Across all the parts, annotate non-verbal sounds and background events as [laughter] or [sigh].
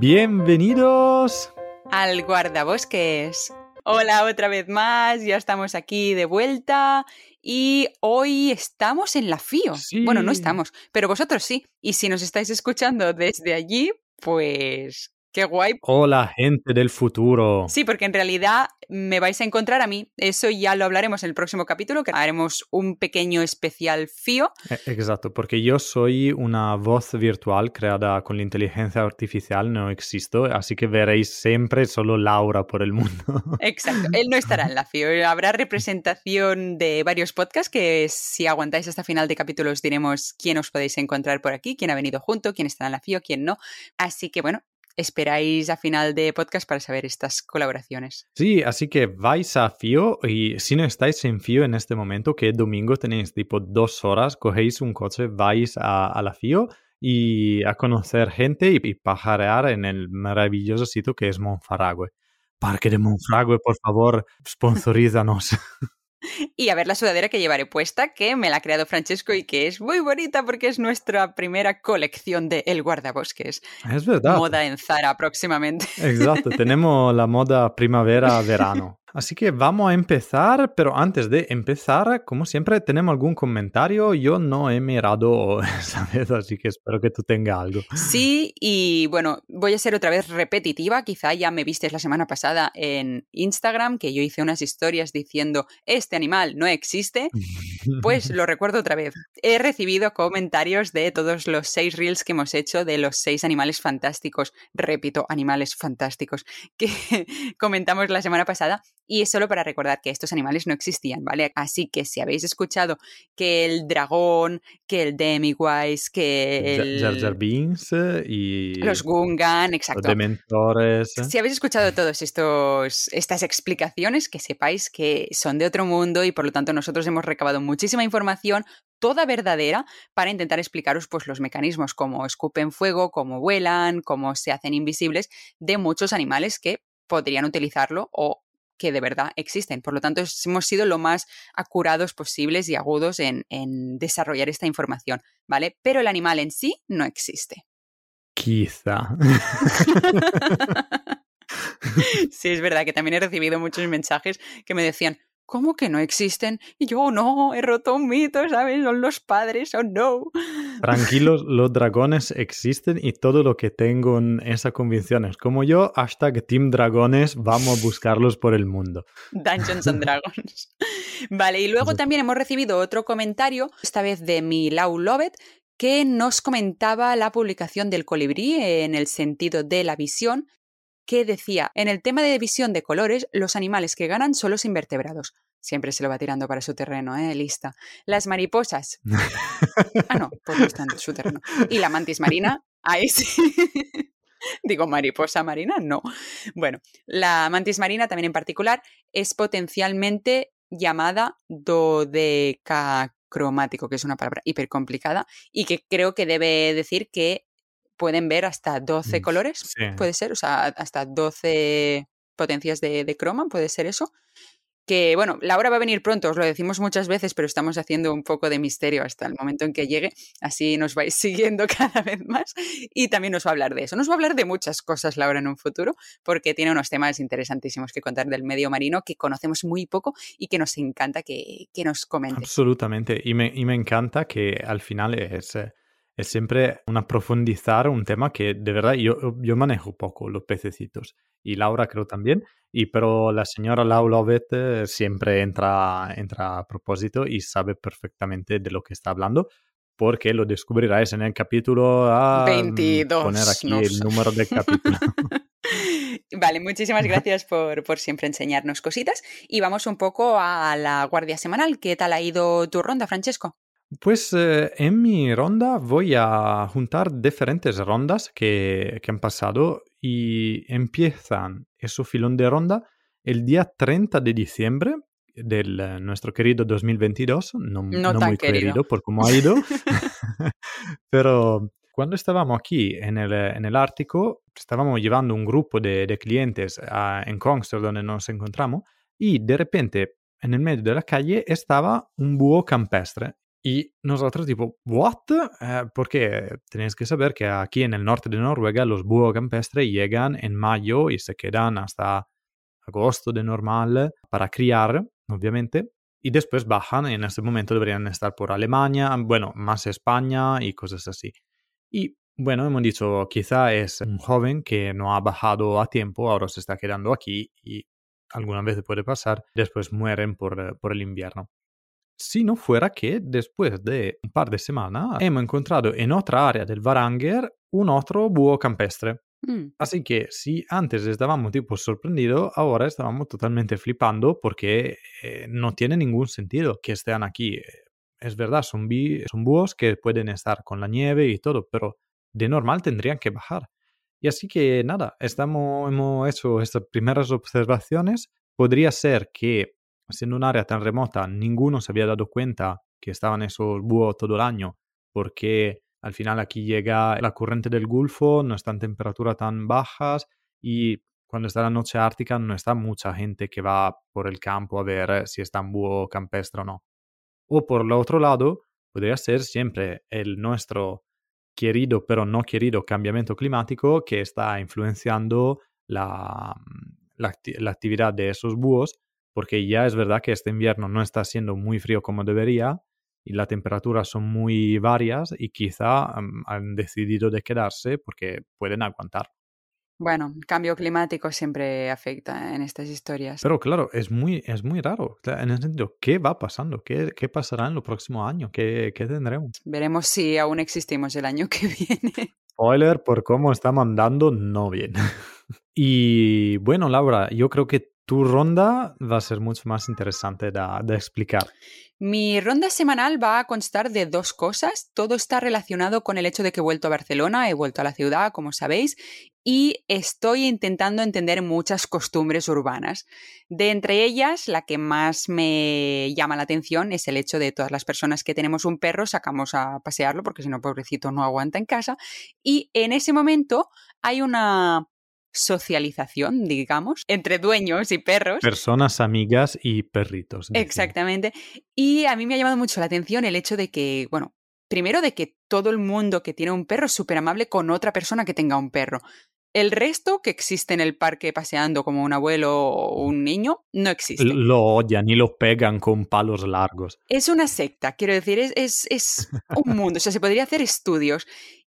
Bienvenidos al guardabosques. Hola otra vez más, ya estamos aquí de vuelta y hoy estamos en la FIO. Bueno, no estamos, pero vosotros sí. Y si nos estáis escuchando desde allí, pues Qué guay. Hola, gente del futuro. Sí, porque en realidad me vais a encontrar a mí. Eso ya lo hablaremos en el próximo capítulo, que haremos un pequeño especial FIO. E, exacto, porque yo soy una voz virtual creada con la inteligencia artificial, no existo, así que veréis siempre solo Laura por el mundo. Exacto, él no estará en la FIO. Habrá representación de varios podcasts que si aguantáis hasta final de capítulo os diremos quién os podéis encontrar por aquí, quién ha venido junto, quién está en la FIO, quién no. Así que bueno, esperáis a final de podcast para saber estas colaboraciones. Sí, así que vais a FIO y si no estáis en FIO en este momento, que domingo tenéis tipo dos horas, cogéis un coche, vais a, la FIO y a conocer gente y, pajarear en el maravilloso sitio que es Monfarague. Parque de Monfarague, por favor, sponsorízanos. [laughs] y a ver la sudadera que llevaré puesta, que me la ha creado Francesco y que es muy bonita porque es nuestra primera colección de El Guardabosques. Es verdad. Moda en Zara próximamente. Exacto, tenemos la moda primavera-verano. Así que vamos a empezar, pero antes de empezar, como siempre, tenemos algún comentario. Yo no he mirado [laughs] esa vez, así que espero que tú tengas algo. Sí, y bueno, voy a ser otra vez repetitiva. Quizá ya me vistes la semana pasada en Instagram, que yo hice unas historias diciendo, este animal no existe. Pues lo [laughs] recuerdo otra vez. He recibido comentarios de todos los seis reels que hemos hecho de los seis animales fantásticos. Repito, animales fantásticos que [laughs] comentamos la semana pasada y es solo para recordar que estos animales no existían, ¿vale? Así que si habéis escuchado que el dragón, que el Demiwise, que el... Jar Jar Beans y... Los Gungan, exacto. Los Dementores. Si habéis escuchado todas estas explicaciones, que sepáis que son de otro mundo y por lo tanto nosotros hemos recabado muchísima información toda verdadera para intentar explicaros pues los mecanismos como escupen fuego, cómo vuelan, cómo se hacen invisibles de muchos animales que podrían utilizarlo o que de verdad existen. Por lo tanto, hemos sido lo más acurados posibles y agudos en, desarrollar esta información, ¿vale? Pero el animal en sí no existe. Quizá. [laughs] sí, es verdad que también he recibido muchos mensajes que me decían, ¿cómo que no existen? Y yo, no, he roto un mito, ¿sabes? Son los padres, oh no. [laughs] Tranquilos, los dragones existen y todo lo que tengo en esa convicción es como yo, hashtag Team Dragones, vamos a buscarlos por el mundo. Dungeons and [laughs] Dragons. [laughs] vale, y luego también hemos recibido otro comentario, esta vez de Milau Lovet, que nos comentaba la publicación del colibrí en el sentido de la visión que decía, en el tema de visión de colores, los animales que ganan son los invertebrados. Siempre se lo va tirando para su terreno, ¿eh? Lista. Las mariposas. ah, no, pues no está en su terreno. Y la mantis marina, ahí sí. [laughs] Digo, mariposa marina, no. Bueno, la mantis marina también en particular es potencialmente llamada dodecacromático, que es una palabra hiper complicada y que creo que debe decir que pueden ver hasta 12 mm, colores, puede ser, o sea, hasta 12 potencias de, croma, puede ser eso. Que bueno, la hora va a venir pronto, os lo decimos muchas veces, pero estamos haciendo un poco de misterio hasta el momento en que llegue, así nos vais [laughs] siguiendo cada vez más y también nos va a hablar de eso. Nos va a hablar de muchas cosas Laura en un futuro, porque tiene unos temas interesantísimos que contar del medio marino que conocemos muy poco y que nos encanta que, que nos comente. Absolutamente, y me, y me encanta que al final es... Eh, es siempre un profundizar un tema que de verdad yo, yo manejo poco, los pececitos. Y Laura creo también. Y pero la señora Lau Lovett eh, siempre entra, entra a propósito y sabe perfectamente de lo que está hablando porque lo descubrirás en el capítulo a 22. Poner aquí el número del capítulo. [laughs] Vale, muchísimas [laughs] gracias por, por, siempre enseñarnos cositas. Y vamos un poco a la guardia semanal. ¿Qué tal ha ido tu ronda, Francesco? Pues eh, en mi ronda voy a juntar diferentes rondas que, han pasado y empiezan ese filón de ronda el día 30 de diciembre del eh, nuestro querido 2022, no, no, muy querido. por cómo ha ido, [laughs] pero cuando estábamos aquí en el, en el Ártico, estábamos llevando un grupo de, de clientes en Kongster donde nos encontramos y de repente en el medio de la calle estaba un búho campestre Y nosotros tipo, ¿what? Eh, porque tenéis que saber que aquí en el norte de Noruega los búhos campestres llegan en mayo y se quedan hasta agosto de normal para criar, obviamente, y después bajan y en ese momento deberían estar por Alemania, bueno, más España y cosas así. Y bueno, hemos dicho, quizá es un joven que no ha bajado a tiempo, ahora se está quedando aquí y alguna vez puede pasar, después mueren por, por el invierno. Si no fuera que después de un par de semanas hemos encontrado en otra área del Varanger un otro búho campestre. Mm. Así que si antes estábamos tipo sorprendidos, ahora estábamos totalmente flipando porque eh, no tiene ningún sentido que estén aquí. Es verdad, son, son búhos que pueden estar con la nieve y todo, pero de normal tendrían que bajar. Y así que nada, estamos, hemos hecho estas primeras observaciones. Podría ser que, siendo un área tan remota, ninguno se había dado cuenta que estaban esos búhos todo el año, porque al final aquí llega la corriente del Golfo, no están temperaturas tan bajas y cuando está la noche ártica no está mucha gente que va por el campo a ver si está un búho campestre o no. O por el otro lado, podría ser siempre el nuestro querido pero no querido cambiamiento climático que está influenciando la, la, la, actividad de esos búhos, porque ya es verdad que este invierno no está siendo muy frío como debería y las temperaturas son muy varias y quizá um, han decidido de quedarse porque pueden aguantar. Bueno, cambio climático siempre afecta en estas historias. Pero claro, es muy, es muy raro. En el sentido, ¿qué va pasando? ¿Qué, qué pasará en los próximos años? ¿Qué, ¿Qué tendremos? Veremos si aún existimos el año [laughs] que viene. Spoiler por cómo está mandando, no bien. [laughs] y bueno, Laura, yo creo que tu ronda va a ser mucho más interesante de, explicar. Mi ronda semanal va a constar de dos cosas. Todo está relacionado con el hecho de que he vuelto a Barcelona, he vuelto a la ciudad, como sabéis, y estoy intentando entender muchas costumbres urbanas. De entre ellas, la que más me llama la atención es el hecho de todas las personas que tenemos un perro sacamos a pasearlo, porque si no, pobrecito, no aguanta en casa. Y en ese momento hay una socialización, digamos, entre dueños y perros. Personas amigas y perritos. Exactamente. Y a mí me ha llamado mucho la atención el hecho de que, bueno, primero de que todo el mundo que tiene un perro es súper amable con otra persona que tenga un perro. El resto que existe en el parque paseando como un abuelo o un niño no existe. Lo odian y lo pegan con palos largos. Es una secta, quiero decir, es, es, es un mundo. O sea, se podría hacer estudios.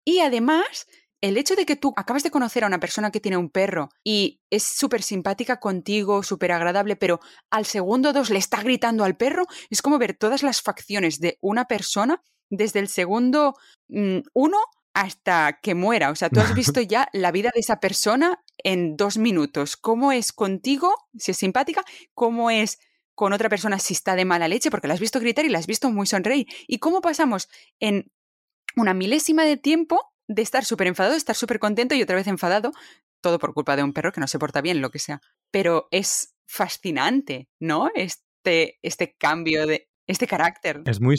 Y además, el hecho de que tú acabas de conocer a una persona que tiene un perro y es súper simpática contigo, súper agradable, pero al segundo dos le está gritando al perro, es como ver todas las facciones de una persona desde el segundo mm, uno hasta que muera. O sea, tú has [laughs] visto ya la vida de esa persona en dos minutos. ¿Cómo es contigo, si es simpática? ¿Cómo es con otra persona si está de mala leche? Porque la has visto gritar y la has visto muy sonreír. ¿Y cómo pasamos en una milésima de tiempo de estar súper enfadado, estar súper contento y otra vez enfadado, todo por culpa de un perro que no se porta bien, lo que sea. Pero es fascinante, ¿no? Este, este cambio de, este carácter. Es muy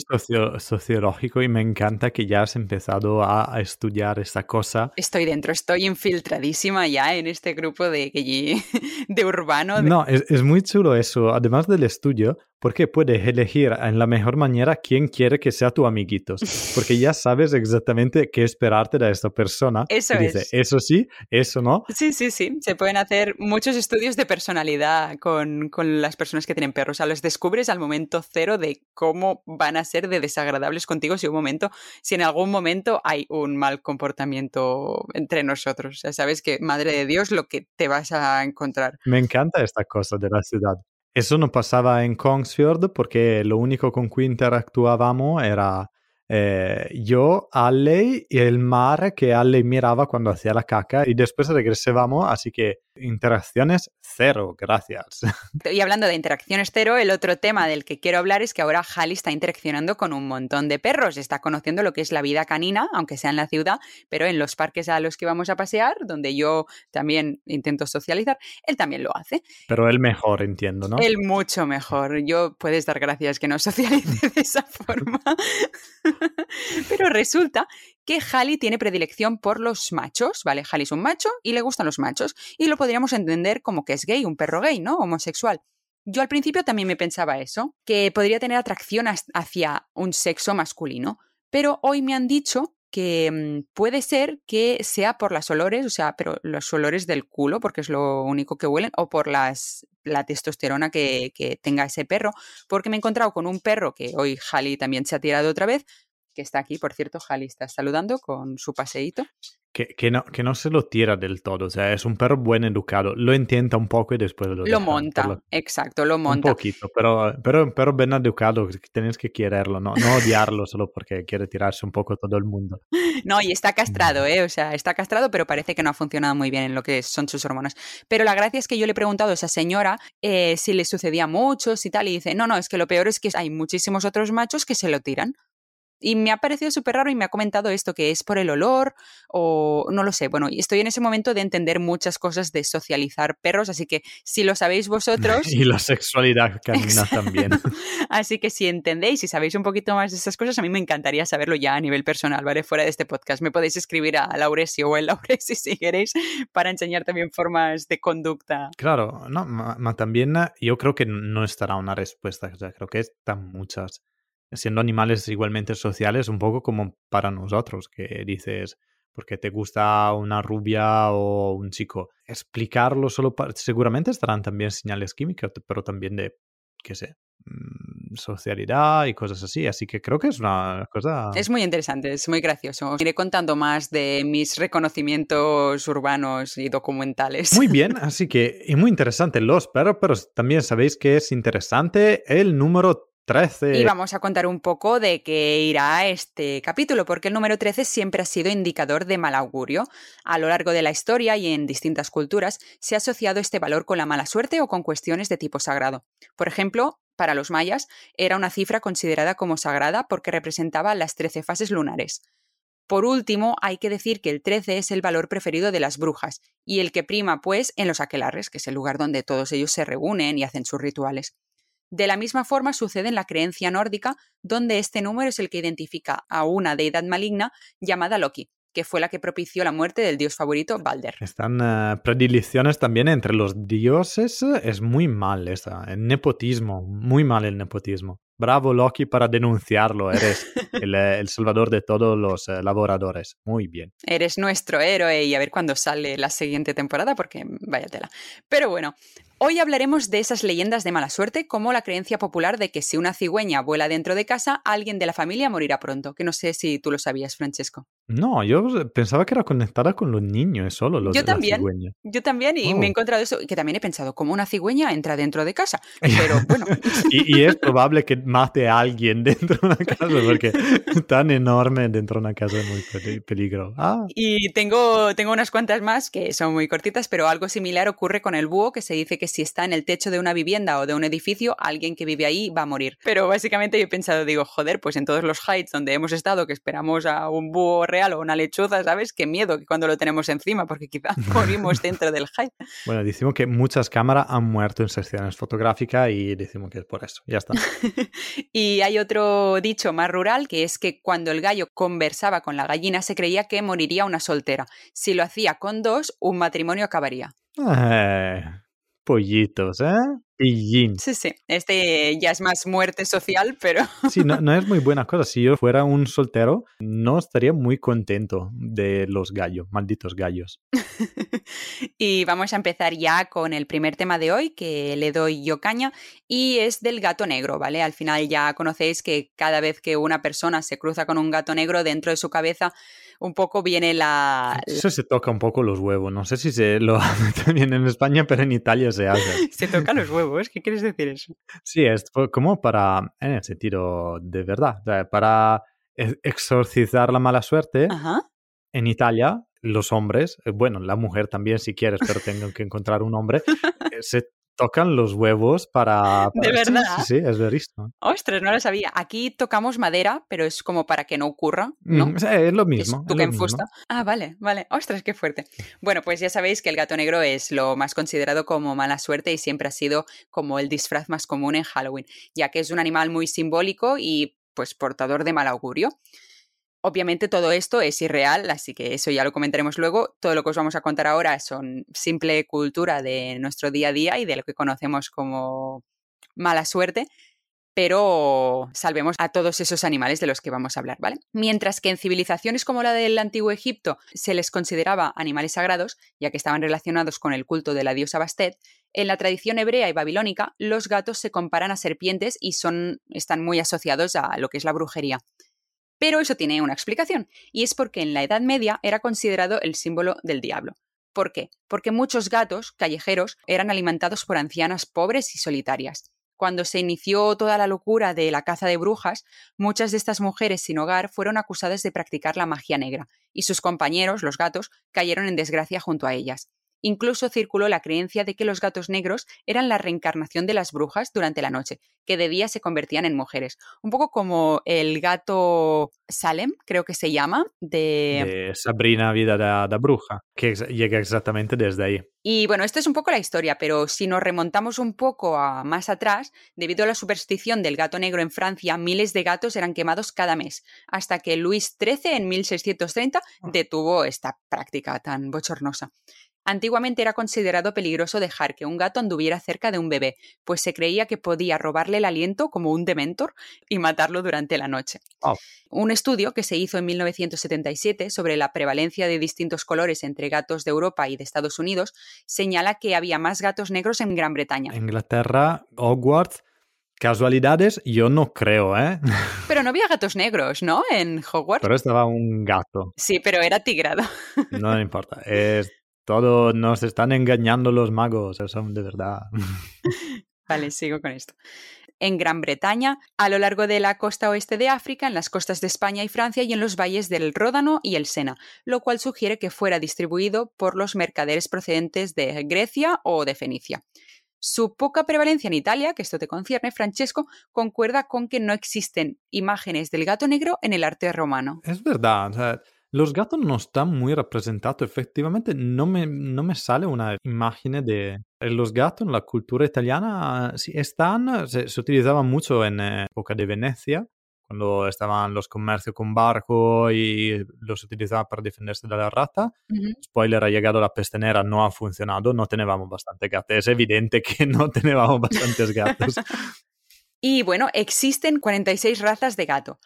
sociológico y me encanta que ya has empezado a, estudiar esta cosa. Estoy dentro, estoy infiltradísima ya en este grupo de, [laughs] de urbano. No, es, es, muy chulo eso. Además del estudio, porque puedes elegir en la mejor manera quién quiere que sea tu amiguito. Porque ya [laughs] sabes exactamente qué esperarte de esta persona. Eso es. eso sí, eso no. Sí, sí, sí. Se pueden hacer muchos estudios de personalidad con, con las personas que tienen perros. O sea, los descubres al momento cero de cómo van a ser de desagradables contigo si un momento, si en algún momento hay un mal comportamiento entre nosotros. O sea, sabes que, madre de Dios, lo que te vas a encontrar. Me encanta esta cosa de la ciudad. Eso no pasaba en Kongsfjord porque lo único con cui interactuábamos era eh, yo, Alley y el mar que Alley miraba cuando hacía la caca y después regresábamos, así que interacciones cero, gracias. [laughs] Y hablando de interacciones cero, el otro tema del que quiero hablar es que ahora Halley está interaccionando con un montón de perros, está conociendo lo que es la vida canina, aunque sea en la ciudad, pero en los parques a los que vamos a pasear, donde yo también intento socializar, él también lo hace. Pero él mejor, entiendo, ¿no? Él mucho mejor. Yo puedes dar gracias que no socialice de esa forma. [laughs] [laughs] Pero resulta que Halley tiene predilección por los machos, ¿vale? Halley es un macho y le gustan los machos. Y lo podríamos entender como que es gay, un perro gay, ¿no? Homosexual. Yo al principio también me pensaba eso, que podría tener atracción hacia un sexo masculino, pero hoy me han dicho que mm, puede ser que sea por las olores, o sea, pero los olores del culo, porque es lo único que huelen, o por las, la testosterona que, que tenga ese perro, porque me he encontrado con un perro que hoy Jali también se ha tirado otra vez, que está aquí, por cierto, Jali está saludando con su paseíto. Que, que, no, que no se lo tira del todo, o sea, es un perro buen educado, lo intenta un poco y después lo, lo monta. Lo, exacto, lo monta. Un poquito, pero, pero un perro bien educado, tienes que quererlo, no, no odiarlo solo porque quiere tirarse un poco todo el mundo. [laughs] No, y está castrado, ¿eh? O sea, está castrado, pero parece que no ha funcionado muy bien en lo que son sus hormonas. Pero la gracia es que yo le he preguntado a esa señora eh, si le sucedía mucho, si tal, y dice, no, no, es que lo peor es que hay muchísimos otros machos que se lo tiran. Y me ha parecido súper raro y me ha comentado esto, que es por el olor o no lo sé. Bueno, estoy en ese momento de entender muchas cosas de socializar perros, así que si lo sabéis [laughs] vosotros... y la sexualidad [laughs] canina también. así que si entendéis y sabéis un poquito más de esas cosas, a mí me encantaría saberlo ya a nivel personal, ¿vale? Fuera de este podcast. Me podéis escribir a Lauresio o a Lauresi [laughs] si queréis para enseñar también formas de conducta. Claro, no, también yo creo que no estará una respuesta, o sea, creo que están muchas siendo animales igualmente sociales, un poco como para nosotros, que dices, porque te gusta una rubia o un chico. Explicarlo solo para... Seguramente estarán también señales químicas, pero también de, qué sé, mm, socialidad y cosas así. Así que creo que es una cosa... Es muy interesante, es muy gracioso. iré contando más de mis reconocimientos urbanos y documentales. Muy bien, [laughs] así que, y muy interesante los perros, pero también sabéis que es interesante el número 13. Y vamos a contar un poco de qué irá este capítulo, porque el número 13 siempre ha sido indicador de mal augurio. A lo largo de la historia y en distintas culturas se ha asociado este valor con la mala suerte o con cuestiones de tipo sagrado. Por ejemplo, para los mayas era una cifra considerada como sagrada porque representaba las 13 fases lunares. Por último, hay que decir que el 13 es el valor preferido de las brujas y el que prima, pues, en los aquelarres, que es el lugar donde todos ellos se reúnen y hacen sus rituales. De la misma forma sucede en la creencia nórdica, donde este número es el que identifica a una deidad maligna llamada Loki, que fue la que propició la muerte del dios favorito Balder. Están uh, predilecciones también entre los dioses, es muy mal esa, el nepotismo, muy mal el nepotismo. Bravo Loki para denunciarlo, eres el, eh, el salvador de todos los uh, laboradores. Muy bien. Eres nuestro héroe y a ver cuándo sale la siguiente temporada porque vaya tela. Pero bueno, Hoy hablaremos de esas leyendas de mala suerte, como la creencia popular de que si una cigüeña vuela dentro de casa, alguien de la familia morirá pronto, que no sé si tú lo sabías, Francesco. No, yo pensaba que era conectada con los niños, solo los Yo también, yo también, y me he oh. encontrado eso, que también he pensado, como una cigüeña entra dentro de casa, pero [laughs] bueno. y, es probable que mate a alguien [laughs] dentro de una casa, porque [laughs] tan enorme dentro de una casa es muy peligro. Ah. Y tengo, tengo unas cuantas más que son muy cortitas, pero algo similar ocurre con el búho, que se dice que si está en el techo de una vivienda o de un edificio, alguien que vive ahí va a morir. Pero básicamente yo he pensado, digo, joder, pues en todos los heights donde hemos estado, que esperamos a un búho real o una lechuza, ¿sabes? Qué miedo que cuando lo tenemos encima, porque quizá [laughs] morimos dentro del height. Bueno, decimos que muchas cámaras han muerto en secciones fotográficas y decimos que es por eso, ya está. [laughs] y hay otro dicho más rural que es que cuando el gallo conversaba con la gallina se creía que moriría una soltera. Si lo hacía con dos, un matrimonio acabaría. Eh, pollitos, ¿eh? Pillín. Sí, sí. Este ya es más muerte social, pero. Sí, no, no, es muy buena cosa. [laughs] Si yo fuera un soltero, no estaría muy contento de los gallos, malditos gallos. [laughs] y vamos a empezar ya con el primer tema de hoy, que le doy yo caña, y es del gato negro, ¿vale? Al final ya conocéis que cada vez que una persona se cruza con un gato negro, dentro de su cabeza un poco viene la... Eso se toca un poco los huevos. No sé si se lo [laughs] hace también en España, pero en Italia se hace. [laughs] se toca los huevos. ¿Qué quieres decir eso? Sí, es como para, en el sentido de verdad, para exorcizar la mala suerte. En Italia, los hombres, eh, bueno, la mujer también si quieres, pero tengo que encontrar un hombre, eh, se tocan los huevos para... [laughs] ¿De verdad? Sí, sí, es verísimo. Ostras, no lo sabía. Aquí tocamos madera, pero es como para que no ocurra, ¿no? Mm, es lo mismo. Es, que fusta. Ah, vale, vale. Ostras, qué fuerte. Bueno, pues ya sabéis que el gato negro es lo más considerado como mala suerte y siempre ha sido como el disfraz más común en Halloween, ya que es un animal muy simbólico y pues portador de mal augurio. Obviamente todo esto es irreal, así que eso ya lo comentaremos luego. Todo lo que os vamos a contar ahora son simple cultura de nuestro día a día y de lo que conocemos como mala suerte, pero salvemos a todos esos animales de los que vamos a hablar, ¿vale? Mientras que en civilizaciones como la del antiguo Egipto se les consideraba animales sagrados, ya que estaban relacionados con el culto de la diosa Bastet, en la tradición hebrea y babilónica los gatos se comparan a serpientes y son, están muy asociados a lo que es la brujería. Pero eso tiene una explicación, y es porque en la Edad Media era considerado el símbolo del diablo. ¿Por qué? Porque muchos gatos callejeros eran alimentados por ancianas pobres y solitarias. Cuando se inició toda la locura de la caza de brujas, muchas de estas mujeres sin hogar fueron acusadas de practicar la magia negra, y sus compañeros, los gatos, cayeron en desgracia junto a ellas. Incluso circuló la creencia de que los gatos negros eran la reencarnación de las brujas durante la noche, que de día se convertían en mujeres. Un poco como el gato Salem, creo que se llama, de, Sabrina Vida da, Bruja, que llega exactamente desde ahí. Y bueno, esta es un poco la historia, pero si nos remontamos un poco a más atrás, debido a la superstición del gato negro en Francia, miles de gatos eran quemados cada mes, hasta que Luis XIII en 1630 ah. detuvo esta práctica tan bochornosa. Antiguamente era considerado peligroso dejar que un gato anduviera cerca de un bebé, pues se creía que podía robarle el aliento como un dementor y matarlo durante la noche. Un estudio que se hizo en 1977 sobre la prevalencia de distintos colores entre gatos de Europa y de Estados Unidos señala que había más gatos negros en Gran Bretaña. Inglaterra, Hogwarts, Casualidades, yo no creo, ¿eh? [laughs] Pero no había gatos negros, ¿no? En Hogwarts. Pero estaba un gato. Sí, pero era tigrado. No importa. Es todo nos están engañando los magos, eso de verdad. [laughs] vale, sigo con esto. En Gran Bretaña, a lo largo de la costa oeste de África, en las costas de España y Francia y en los valles del Ródano y el Sena, lo cual sugiere que fuera distribuido por los mercaderes procedentes de Grecia o de Fenicia. Su poca prevalencia en Italia, que esto te concierne, Francesco, concuerda con que no existen imágenes del gato negro en el arte romano. Es verdad, o sea, los gatos no están muy representados, efectivamente no me, no me sale una imagen de los gatos en la cultura italiana, sí están, se, utilizaban mucho en eh, época de Venecia, cuando estaban los comercios con barco y los utilizaban para defenderse de la rata. Spoiler, ha llegado la peste negra, no ha funcionado, no teníamos bastante gatos. Es evidente que no [laughs] teníamos bastantes gatos. [laughs] y bueno, existen 46 razas de gato.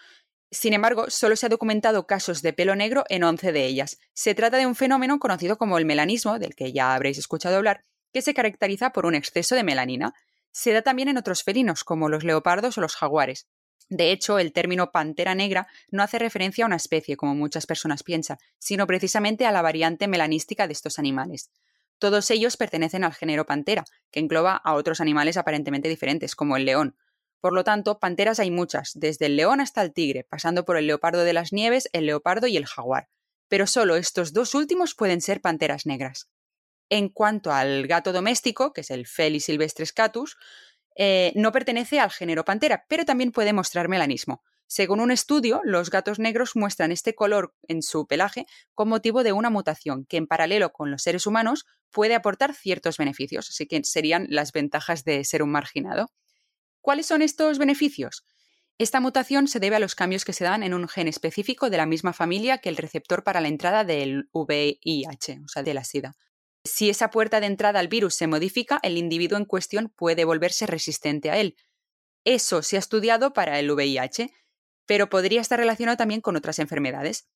Sin embargo, solo se ha documentado casos de pelo negro en 11 de ellas. Se trata de un fenómeno conocido como el melanismo, del que ya habréis escuchado hablar, que se caracteriza por un exceso de melanina. Se da también en otros felinos, como los leopardos o los jaguares. De hecho, el término pantera negra no hace referencia a una especie, como muchas personas piensan, sino precisamente a la variante melanística de estos animales. Todos ellos pertenecen al género pantera, que engloba a otros animales aparentemente diferentes, como el león, por lo tanto, panteras hay muchas, desde el león hasta el tigre, pasando por el leopardo de las nieves, el leopardo y el jaguar. Pero solo estos dos últimos pueden ser panteras negras. En cuanto al gato doméstico, que es el Felis silvestris catus, eh, no pertenece al género pantera, pero también puede mostrar melanismo. Según un estudio, los gatos negros muestran este color en su pelaje con motivo de una mutación que, en paralelo con los seres humanos, puede aportar ciertos beneficios, así que serían las ventajas de ser un marginado. ¿Cuáles son estos beneficios? Esta mutación se debe a los cambios que se dan en un gen específico de la misma familia que el receptor para la entrada del VIH, o sea, de la SIDA. Si esa puerta de entrada al virus se modifica, el individuo en cuestión puede volverse resistente a él. Eso se ha estudiado para el VIH, pero podría estar relacionado también con otras enfermedades.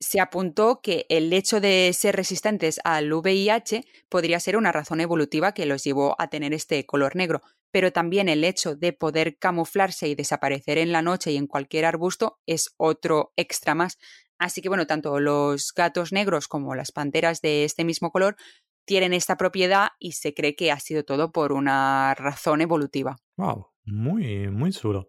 Se apuntó que el hecho de ser resistentes al VIH podría ser una razón evolutiva que los llevó a tener este color negro, pero también el hecho de poder camuflarse y desaparecer en la noche y en cualquier arbusto es otro extra más. Así que bueno, tanto los gatos negros como las panteras de este mismo color tienen esta propiedad y se cree que ha sido todo por una razón evolutiva. Wow, muy, muy chulo.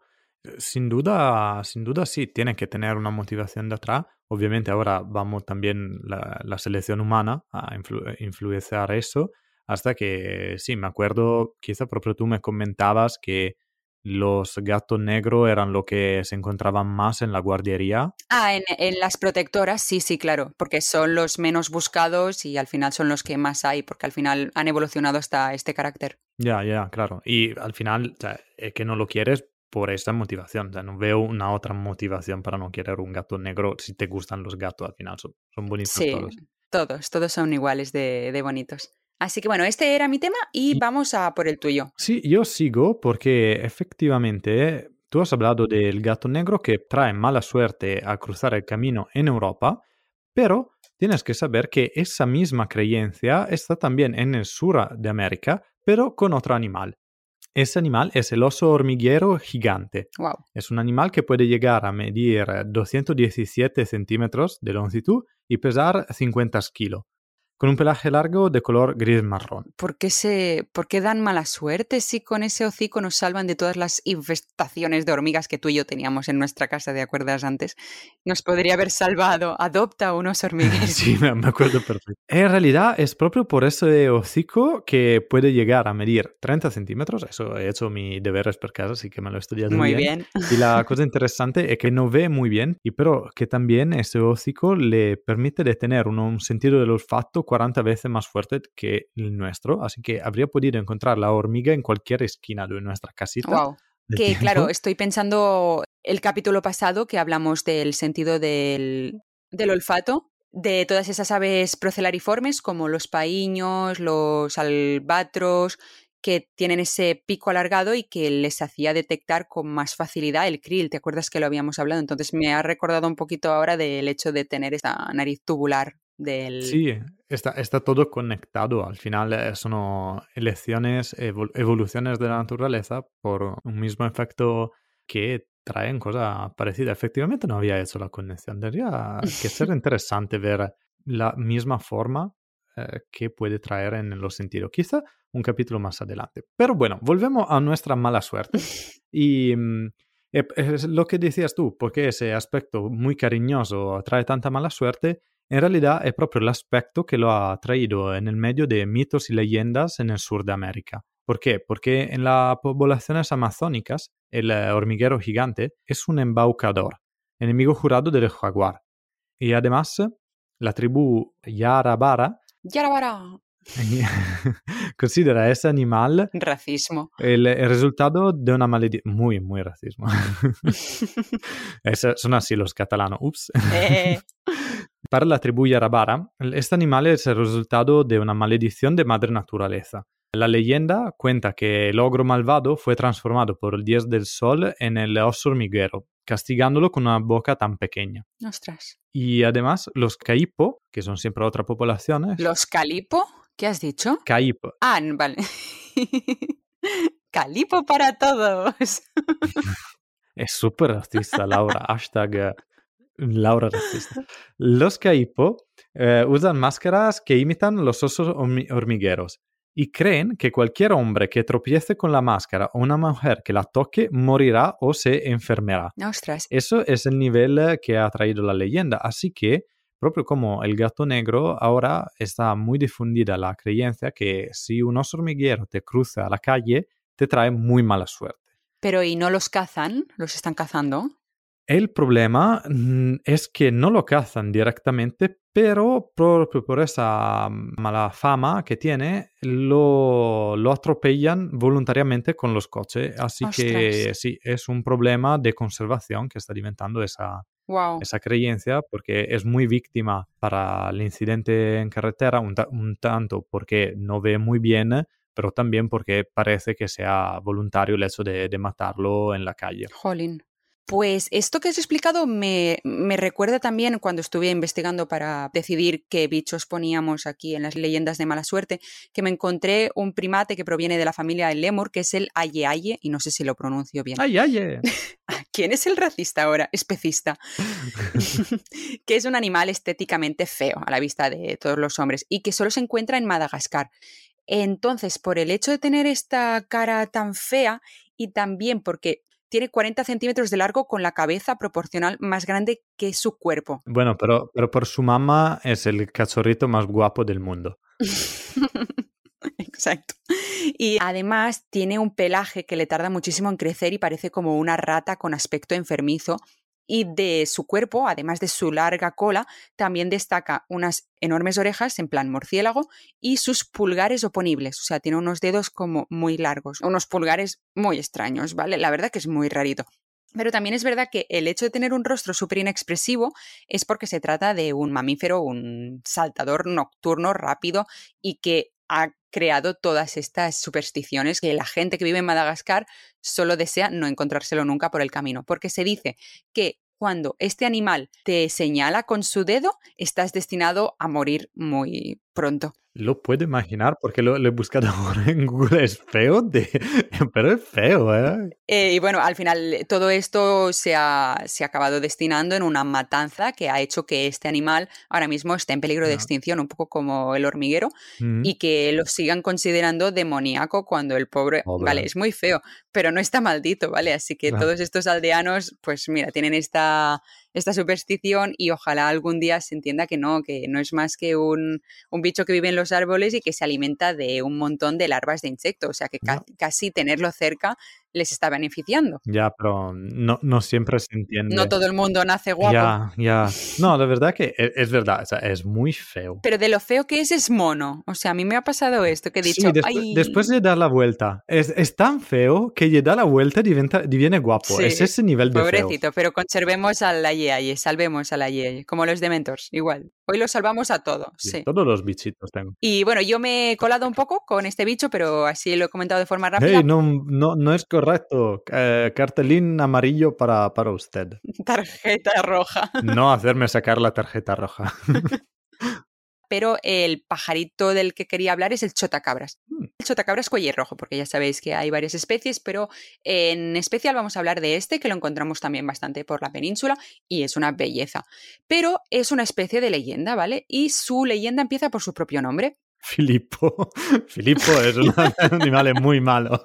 Sin duda, sin duda sí, tiene que tener una motivación detrás. Obviamente ahora vamos también la, selección humana a influenciar eso, hasta que, sí, me acuerdo, quizá proprio tú me comentabas que los gatos negros eran lo que se encontraban más en la guardería. Ah, en, las protectoras, sí, sí, claro, porque son los menos buscados y al final son los que más hay, porque al final han evolucionado hasta este carácter. Ya, ya, claro. Y al final, o sea, es que no lo quieres por esa motivación. O sea, no veo una otra motivación para no querer un gato negro si te gustan los gatos al final. Son, son bonitos sí, todos. Todos, todos son iguales de, de bonitos. Así que bueno, este era mi tema y, vamos a por el tuyo. Sí, yo sigo porque efectivamente tú has hablado del gato negro que trae mala suerte a cruzar el camino en Europa, pero tienes que saber que esa misma creencia está también en el sur de América, pero con otro animal. Ese animal es el oso hormiguero gigante. Wow. Es un animal que puede llegar a medir 217 centímetros de longitud y pesar 50 kilos, con un pelaje largo de color gris marrón. ¿Por qué, se, ¿Por qué dan mala suerte si con ese hocico nos salvan de todas las infestaciones de hormigas que tú y yo teníamos en nuestra casa, ¿te acuerdas antes? Nos podría haber salvado. Adopta unos hormigueros. [laughs] Sí, me acuerdo perfecto. En realidad es proprio por ese hocico que puede llegar a medir 30 centímetros. Eso he hecho mis deberes por casa, así que me lo he estudiado Muy bien. bien. Y la [laughs] cosa interesante es que no ve muy bien, y pero que también ese hocico le permite de tener un, un sentido del olfato 40 veces más fuerte que el nuestro, así que habría podido encontrar la hormiga en cualquier esquina de nuestra casita. Wow. Que tiempo. claro, estoy pensando el capítulo pasado que hablamos del sentido del, del olfato, de todas esas aves procelariformes como los paíños, los albatros, que tienen ese pico alargado y que les hacía detectar con más facilidad el krill. ¿Te acuerdas que lo habíamos hablado? Entonces me ha recordado un poquito ahora del hecho de tener esta nariz tubular del... Sí, está, está todo conectado. Al final eh, son elecciones, evol- evoluciones de la naturaleza por un mismo efecto que traen cosas parecidas. Efectivamente no había hecho la conexión. Tendría que ser [laughs] interesante ver la misma forma eh, que puede traer en los sentidos. Quizá un capítulo más adelante. Pero bueno, volvemos a nuestra mala suerte. [laughs] Y mm, eh, es lo que decías tú, porque ese aspecto muy cariñoso trae tanta mala suerte, en realidad es proprio el aspecto que lo ha traído en el medio de mitos y leyendas en el sur de América. ¿Por qué? Porque en las poblaciones amazónicas el eh, hormiguero gigante es un embaucador, enemigo jurado del jaguar. Y además, la tribu Yarabara Yarabara. [laughs] considera ese animal Racismo. el, el resultado de una maledición. Muy, muy racismo. [laughs] [laughs] Es- son así los catalanos. Ups. Eh, Para la tribu Yarabara, este animal es el resultado de una maledición de madre naturaleza. La leyenda cuenta que el ogro malvado fue transformado por el dios del sol en el oso hormiguero, castigándolo con una boca tan pequeña. ostras. Y además, los caipo, que son siempre otra población, ¿Los calipo? ¿Qué has dicho? caipo, Ah, vale. [laughs] Calipo para todos. [laughs] Es súper racista, Laura. [laughs] Hashtag eh, Laura racista. Los caipo eh, usan máscaras que imitan los osos hormi- hormigueros y creen que cualquier hombre que tropiece con la máscara o una mujer que la toque morirá o se enfermará. Ostras. Eso es el nivel eh, que ha traído la leyenda. Así que, propio como el gato negro, ahora está muy difundida la creencia que si un oso hormiguero te cruza a la calle, te trae muy mala suerte. Pero ¿y no los cazan? ¿Los están cazando? El problema mm, es que no lo cazan directamente, pero proprio por esa mala fama que tiene, lo, lo atropellan voluntariamente con los coches. Así que sí, es un problema de conservación que está alimentando esa, Wow. esa creencia porque es muy víctima para el incidente en carretera, un, ta- un tanto porque no ve muy bien, pero también porque parece que sea voluntario el hecho de, de matarlo en la calle. Jolín. Pues esto que has explicado me, me recuerda también cuando estuve investigando para decidir qué bichos poníamos aquí en las leyendas de mala suerte, que me encontré un primate que proviene de la familia del lémur, que es el aye y no sé si lo pronuncio bien. ¡Ay, ay! eh! [laughs] ¿Quién es el racista ahora? Especista. [laughs] que es un animal estéticamente feo a la vista de todos los hombres y que solo se encuentra en Madagascar. Entonces, por el hecho de tener esta cara tan fea y también porque tiene 40 centímetros de largo con la cabeza proporcional más grande que su cuerpo. Bueno, pero, pero por su mamá es el cachorrito más guapo del mundo. [laughs] Exacto. Y además tiene un pelaje que le tarda muchísimo en crecer y parece como una rata con aspecto enfermizo. Y de su cuerpo, además de su larga cola, también destaca unas enormes orejas en plan murciélago y sus pulgares oponibles. O sea, tiene unos dedos como muy largos, unos pulgares muy extraños, ¿vale? La verdad que es muy rarito. Pero también es verdad que el hecho de tener un rostro súper inexpresivo es porque se trata de un mamífero, un saltador nocturno rápido y que ha creado todas estas supersticiones que la gente que vive en Madagascar solo desea no encontrárselo nunca por el camino, porque se dice que cuando este animal te señala con su dedo, estás destinado a morir muy pronto. Lo puedo imaginar porque lo, he buscado [laughs] ahora en Google. Es feo, [laughs] pero es feo, ¿eh? ¿eh? Y bueno, al final todo esto se ha, se ha, acabado destinando en una matanza que ha hecho que este animal ahora mismo esté en peligro de extinción, un poco como el hormiguero, y que lo sigan considerando demoníaco cuando el pobre, vale, es muy feo, pero no está maldito, ¿vale? Así que todos estos aldeanos, pues mira, tienen esta esta superstición y ojalá algún día se entienda que no, que no es más que un, un bicho que vive en los árboles y que se alimenta de un montón de larvas de insectos, o sea que casi tenerlo cerca les está beneficiando. Ya, pero no, no siempre se entiende. No todo el mundo nace guapo. Ya, ya. [laughs] No, la verdad que e, es, verdad, o sea, es muy feo. Pero de lo feo que es, es mono. O sea, a mí me ha pasado esto que he dicho. Sí, después, de dar la vuelta. Es, es, tan feo que le da la vuelta y viene guapo. es ese nivel de Pobrecito, pero conservemos a la Yeye, salvemos a la Yeye, como los Dementors, igual. Hoy los salvamos a todos. Sí, Todos los bichitos tengo. Y bueno, yo me he colado un poco con este bicho, pero así lo he comentado de forma rápida. Hey, no, no, no es correcto. Eh, cartelín amarillo para, para usted. [laughs] Tarjeta roja. No hacerme sacar la tarjeta roja. [laughs] pero el pajarito del que quería hablar es el chotacabras. Mm. El chotacabras cuello rojo, porque ya sabéis que hay varias especies, pero en especial vamos a hablar de este, que lo encontramos también bastante por la península y es una belleza. Pero es una especie de leyenda, ¿vale? Y su leyenda empieza por su propio nombre. Filippo. [laughs] Filippo es un [laughs] animal muy malo.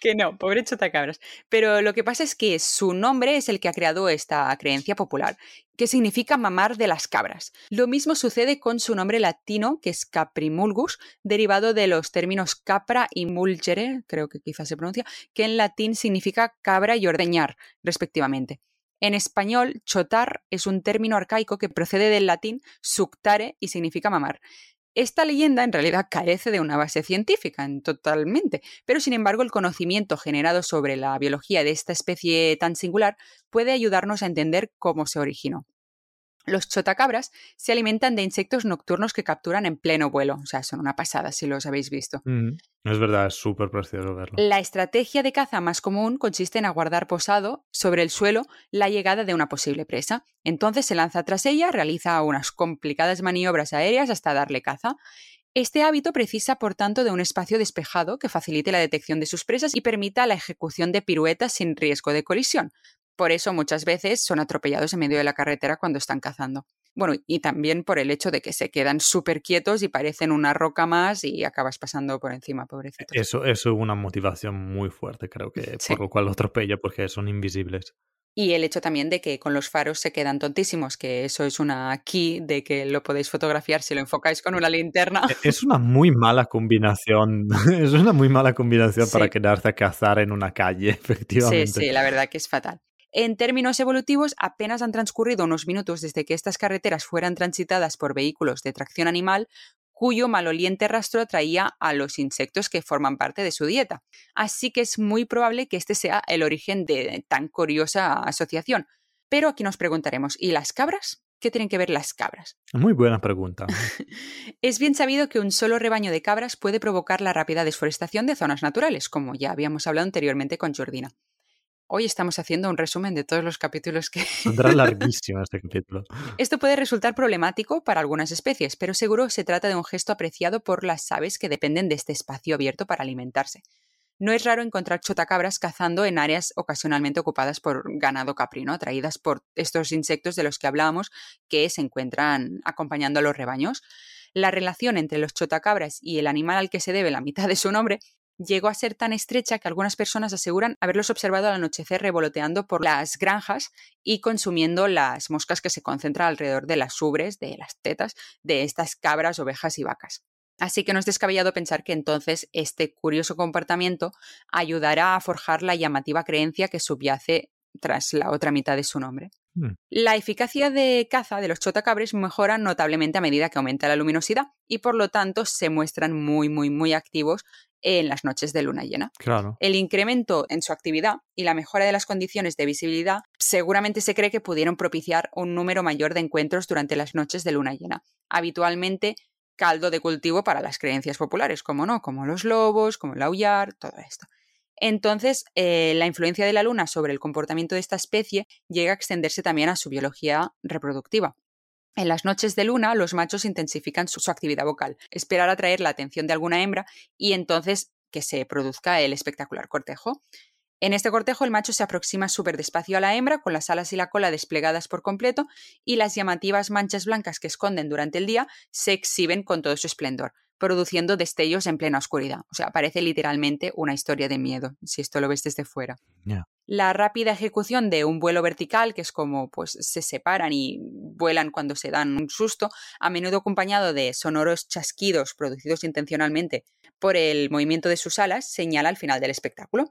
que no, pobre chotacabras. Pero lo que pasa es que su nombre es el que ha creado esta creencia popular, que significa mamar de las cabras. Lo mismo sucede con su nombre latino, que es Caprimulgus, derivado de los términos capra y mulgere, creo que quizás se pronuncia, que en latín significa cabra y ordeñar, respectivamente. En español, chotar es un término arcaico que procede del latín suctare y significa mamar. Esta leyenda en realidad carece de una base científica totalmente, pero sin embargo el conocimiento generado sobre la biología de esta especie tan singular puede ayudarnos a entender cómo se originó. Los chotacabras se alimentan de insectos nocturnos que capturan en pleno vuelo. O sea, son una pasada si los habéis visto. Mm, es verdad, es súper precioso verlo. La estrategia de caza más común consiste en aguardar posado sobre el suelo la llegada de una posible presa. Entonces se lanza tras ella, realiza unas complicadas maniobras aéreas hasta darle caza. Este hábito precisa, por tanto, de un espacio despejado que facilite la detección de sus presas y permita la ejecución de piruetas sin riesgo de colisión. Por eso muchas veces son atropellados en medio de la carretera cuando están cazando. Bueno, y también por el hecho de que se quedan súper quietos y parecen una roca más y acabas pasando por encima, pobrecito. Eso, eso es una motivación muy fuerte, creo [laughs] que, por lo cual lo atropella, porque son invisibles. Y el hecho también de que con los faros se quedan tontísimos, que eso es una key de que lo podéis fotografiar si lo enfocáis con una linterna. E, es una muy mala combinación, [laughs] es una muy mala combinación para quedarse a cazar en una calle, [laughs] efectivamente. Sí, sí, la verdad que es fatal. En términos evolutivos, apenas han transcurrido unos minutos desde que estas carreteras fueran transitadas por vehículos de tracción animal, cuyo maloliente rastro atraía a los insectos que forman parte de su dieta. Así que es muy probable que este sea el origen de tan curiosa asociación. Pero aquí nos preguntaremos, ¿y las cabras? ¿Qué tienen que ver las cabras? Muy buena pregunta. [laughs] es bien sabido que un solo rebaño de cabras puede provocar la rápida desforestación de zonas naturales, como ya habíamos hablado anteriormente con Jordina. Hoy estamos haciendo un resumen de todos los capítulos que... Saldrá [laughs] larguísimo este capítulo. Esto puede resultar problemático para algunas especies, pero seguro se trata de un gesto apreciado por las aves que dependen de este espacio abierto para alimentarse. No es raro encontrar chotacabras cazando en áreas ocasionalmente ocupadas por ganado caprino, atraídas por estos insectos de los que hablábamos que se encuentran acompañando a los rebaños. La relación entre los chotacabras y el animal al que se debe la mitad de su nombre llegó a ser tan estrecha que algunas personas aseguran haberlos observado al anochecer revoloteando por las granjas y consumiendo las moscas que se concentran alrededor de las ubres, de las tetas, de estas cabras, ovejas y vacas. Así que no es descabellado pensar que entonces este curioso comportamiento ayudará a forjar la llamativa creencia que subyace tras la otra mitad de su nombre. Hmm. La eficacia de caza de los chotacabres mejora notablemente a medida que aumenta la luminosidad y por lo tanto se muestran muy muy muy activos en las noches de luna llena. Claro. El incremento en su actividad y la mejora de las condiciones de visibilidad seguramente se cree que pudieron propiciar un número mayor de encuentros durante las noches de luna llena. Habitualmente caldo de cultivo para las creencias populares, como no, como los lobos, como el aullar, todo esto. Entonces, eh, la influencia de la luna sobre el comportamiento de esta especie llega a extenderse también a su biología reproductiva. En las noches de luna, los machos intensifican su, actividad vocal, esperar atraer la atención de alguna hembra y entonces que se produzca el espectacular cortejo. En este cortejo el macho se aproxima súper despacio a la hembra, con las alas y la cola desplegadas por completo, y las llamativas manchas blancas que esconden durante el día se exhiben con todo su esplendor produciendo destellos en plena oscuridad. O sea, parece literalmente una historia de miedo, si esto lo ves desde fuera. La rápida ejecución de un vuelo vertical, que es como pues se separan y vuelan cuando se dan un susto, a menudo acompañado de sonoros chasquidos producidos intencionalmente por el movimiento de sus alas, señala al final del espectáculo.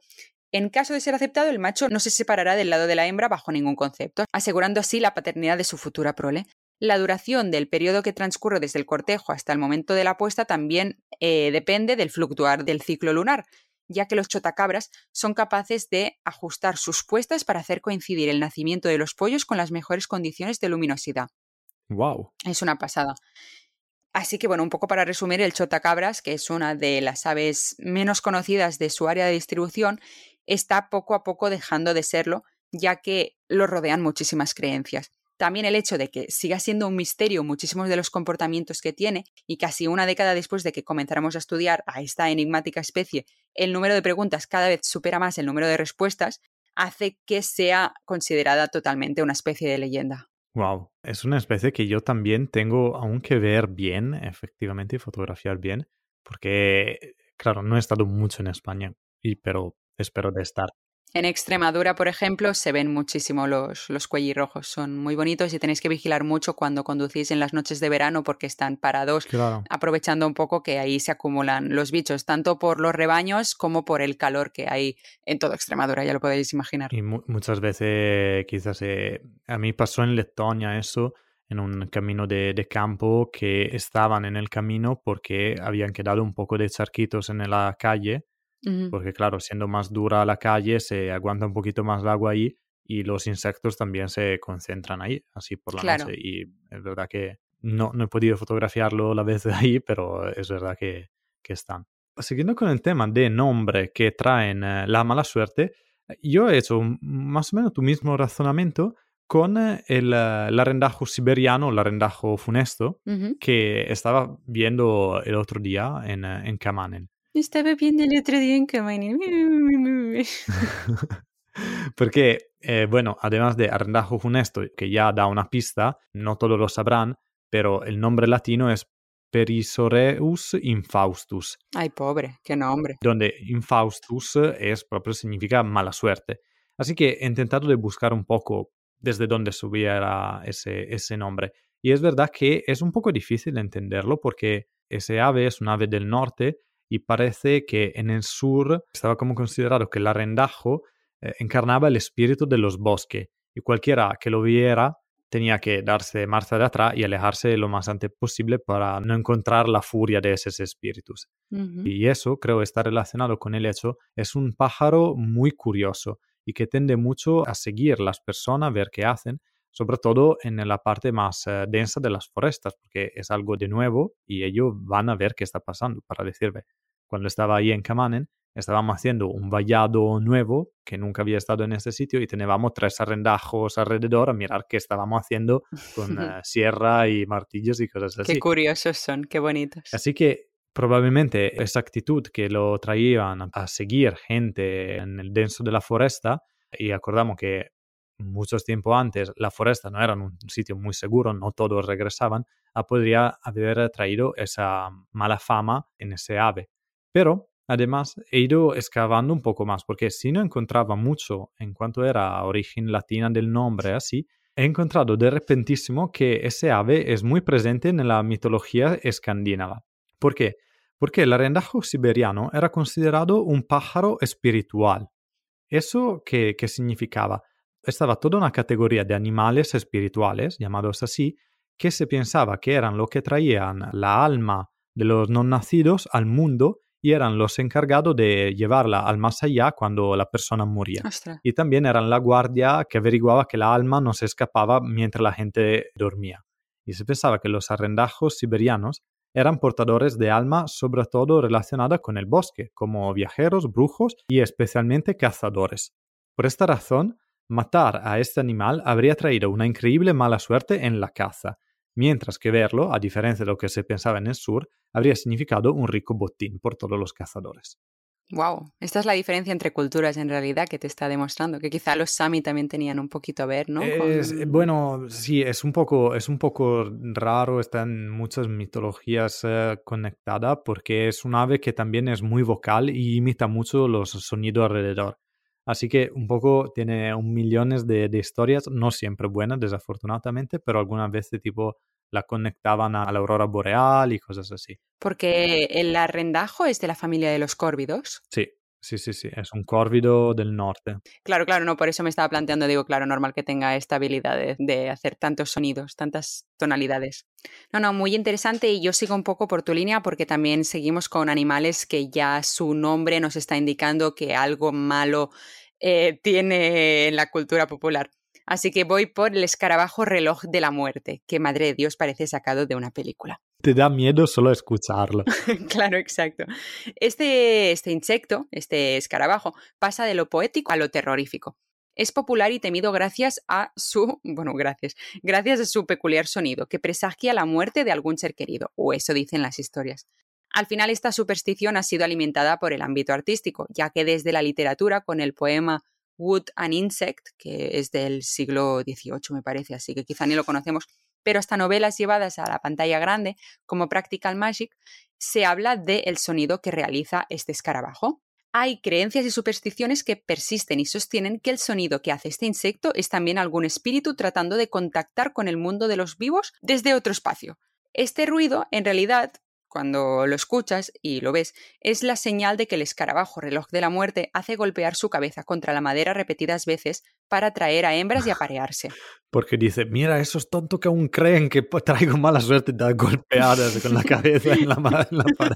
En caso de ser aceptado, el macho no se separará del lado de la hembra bajo ningún concepto, asegurando así la paternidad de su futura prole. La duración del periodo que transcurre desde el cortejo hasta el momento de la puesta también eh, depende del fluctuar del ciclo lunar, ya que los chotacabras son capaces de ajustar sus puestas para hacer coincidir el nacimiento de los pollos con las mejores condiciones de luminosidad. Wow. Es una pasada. Así que bueno, un poco para resumir, el chotacabras, que es una de las aves menos conocidas de su área de distribución, está poco a poco dejando de serlo, ya que lo rodean muchísimas creencias. También el hecho de que siga siendo un misterio muchísimos de los comportamientos que tiene y casi una década después de que comenzáramos a estudiar a esta enigmática especie, el número de preguntas cada vez supera más el número de respuestas, hace que sea considerada totalmente una especie de leyenda. Wow, es una especie que yo también tengo aún que ver bien, efectivamente, y fotografiar bien, porque, claro, no he estado mucho en España, y, pero espero de estar. En Extremadura, por ejemplo, se ven muchísimo los, los cuellirrojos. Son muy bonitos y tenéis que vigilar mucho cuando conducís en las noches de verano porque están parados, aprovechando un poco que ahí se acumulan los bichos, tanto por los rebaños como por el calor que hay en toda Extremadura, ya lo podéis imaginar. Y muchas veces, quizás, eh, a mí pasó en Letonia eso, en un camino de, de, campo que estaban en el camino porque habían quedado un poco de charquitos en la calle porque claro, siendo más dura la calle, se aguanta un poquito más el agua ahí y los insectos también se concentran ahí, así por la noche. Y es verdad que no, no he podido fotografiarlo la vez de ahí, pero es verdad que, que están. Siguiendo con el tema de nombre que traen eh, la mala suerte, yo he hecho más o menos tu mismo razonamiento con el, el arrendajo siberiano, el arrendajo funesto, que estaba viendo el otro día en, en Kamanen. Estaba viendo el otro día en Kamanen. [laughs] Porque, eh, bueno, además de arrendajo funesto, que ya da una pista, no todos lo sabrán, pero el nombre latino es Perisoreus infaustus. Ay, pobre, qué nombre. Donde infaustus es proprio significa mala suerte. Así que he intentado de buscar un poco desde dónde subía ese, ese nombre. Y es verdad que es un poco difícil entenderlo porque ese ave es un ave del norte y parece que en el sur estaba como considerado que el arrendajo eh, encarnaba el espíritu de los bosques y cualquiera que lo viera tenía que darse marcha de atrás y alejarse lo más antes posible para no encontrar la furia de esos espíritus. Y eso creo está relacionado con el hecho, es un pájaro muy curioso y que tiende mucho a seguir las personas, ver qué hacen, sobre todo en la parte más eh, densa de las forestas, porque es algo de nuevo y ellos van a ver qué está pasando para decirme. Cuando estaba ahí en Kamanen, estábamos haciendo un vallado nuevo que nunca había estado en este sitio y teníamos tres arrendajos alrededor a mirar qué estábamos haciendo con [laughs] eh, sierra y martillos y cosas así. Qué curiosos son, qué bonitos. Así que probablemente esa actitud que lo traían a seguir gente en el denso de la foresta, y acordamos que muchos tiempo antes la foresta no era un sitio muy seguro, no todos regresaban, ah, podría haber traído esa mala fama en ese ave. Pero además he ido excavando un poco más, porque si no encontraba mucho en cuanto era origen latina del nombre así, he encontrado de repentísimo que ese ave es muy presente en la mitología escandinava. ¿Por qué? Porque el arrendajo siberiano era considerado un pájaro espiritual. ¿Eso qué, qué significaba? Estaba toda una categoría de animales espirituales, llamados así, que se pensaba que eran lo que traían la alma de los no nacidos al mundo y eran los encargados de llevarla al más allá cuando la persona moría. Y también eran la guardia que averiguaba que la alma no se escapaba mientras la gente dormía. Y se pensaba que los arrendajos siberianos eran portadores de alma sobre todo relacionada con el bosque, como viajeros, brujos y especialmente cazadores. Por esta razón, matar a este animal habría traído una increíble mala suerte en la caza, mientras que verlo, a diferencia de lo que se pensaba en el sur, habría significado un rico botín por todos los cazadores. Wow, esta es la diferencia entre culturas en realidad que te está demostrando, que quizá los Sami también tenían un poquito a ver, ¿no? Es, Bueno, sí, es un poco, es un poco raro, está en muchas mitologías eh, conectada porque es un ave que también es muy vocal y imita mucho los sonidos alrededor. Así que un poco tiene un millones de, de historias, no siempre buenas, desafortunadamente, pero algunas veces tipo la conectaban a la aurora boreal y cosas así. Porque el arrendajo es de la familia de los córvidos. Sí, sí, sí, sí, es un córvido del norte. Claro, claro, no, por eso me estaba planteando, digo, claro, normal que tenga esta habilidad de, hacer tantos sonidos, tantas tonalidades. No, no, muy interesante y yo sigo un poco por tu línea porque también seguimos con animales que ya su nombre nos está indicando que algo malo eh, tiene en la cultura popular. Así que voy por el escarabajo reloj de la muerte, que madre de Dios parece sacado de una película. Te da miedo solo escucharlo. [laughs] claro, exacto. Este, este insecto, este escarabajo, pasa de lo poético a lo terrorífico. Es popular y temido gracias a su, bueno, gracias, gracias a su peculiar sonido, que presagia la muerte de algún ser querido, o eso dicen las historias. Al final esta superstición ha sido alimentada por el ámbito artístico, ya que desde la literatura, con el poema Wood and Insect, que es del siglo XVIII, me parece, así que quizá ni lo conocemos, pero hasta novelas llevadas a la pantalla grande, como Practical Magic, se habla del sonido que realiza este escarabajo. Hay creencias y supersticiones que persisten y sostienen que el sonido que hace este insecto es también algún espíritu tratando de contactar con el mundo de los vivos desde otro espacio. Este ruido, en realidad, cuando lo escuchas y lo ves, es la señal de que el escarabajo reloj de la muerte hace golpear su cabeza contra la madera repetidas veces para atraer a hembras y aparearse. Porque dice, mira, esos tontos que aún creen que traigo mala suerte de golpeadas con la cabeza en la, en la [laughs] pared.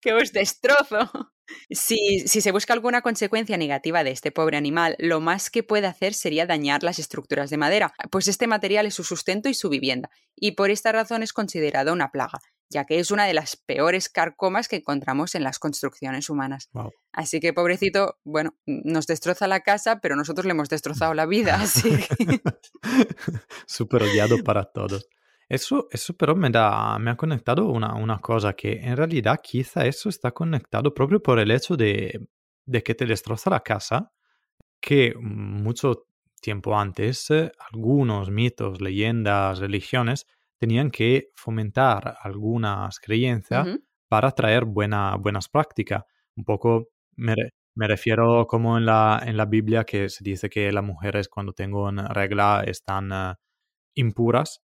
que os destrozo. Si, si, se busca alguna consecuencia negativa de este pobre animal, lo más que puede hacer sería dañar las estructuras de madera, pues este material es su sustento y su vivienda, y por esta razón es considerado una plaga, ya que es una de las peores carcomas que encontramos en las construcciones humanas. Así que, pobrecito, bueno, nos destroza la casa, pero nosotros le hemos destrozado la vida, [laughs] así [laughs] Súper odiado para todos. Eso, eso pero me, da, me ha conectado una, una cosa que en realidad quizá eso está conectado proprio por el hecho de, de que te destroza la casa, que mucho tiempo antes eh, algunos mitos, leyendas, religiones tenían que fomentar algunas creencias para traer buena, buenas prácticas. Un poco me, refiero como en la, en la Biblia que se dice que las mujeres cuando tengan regla están eh, impuras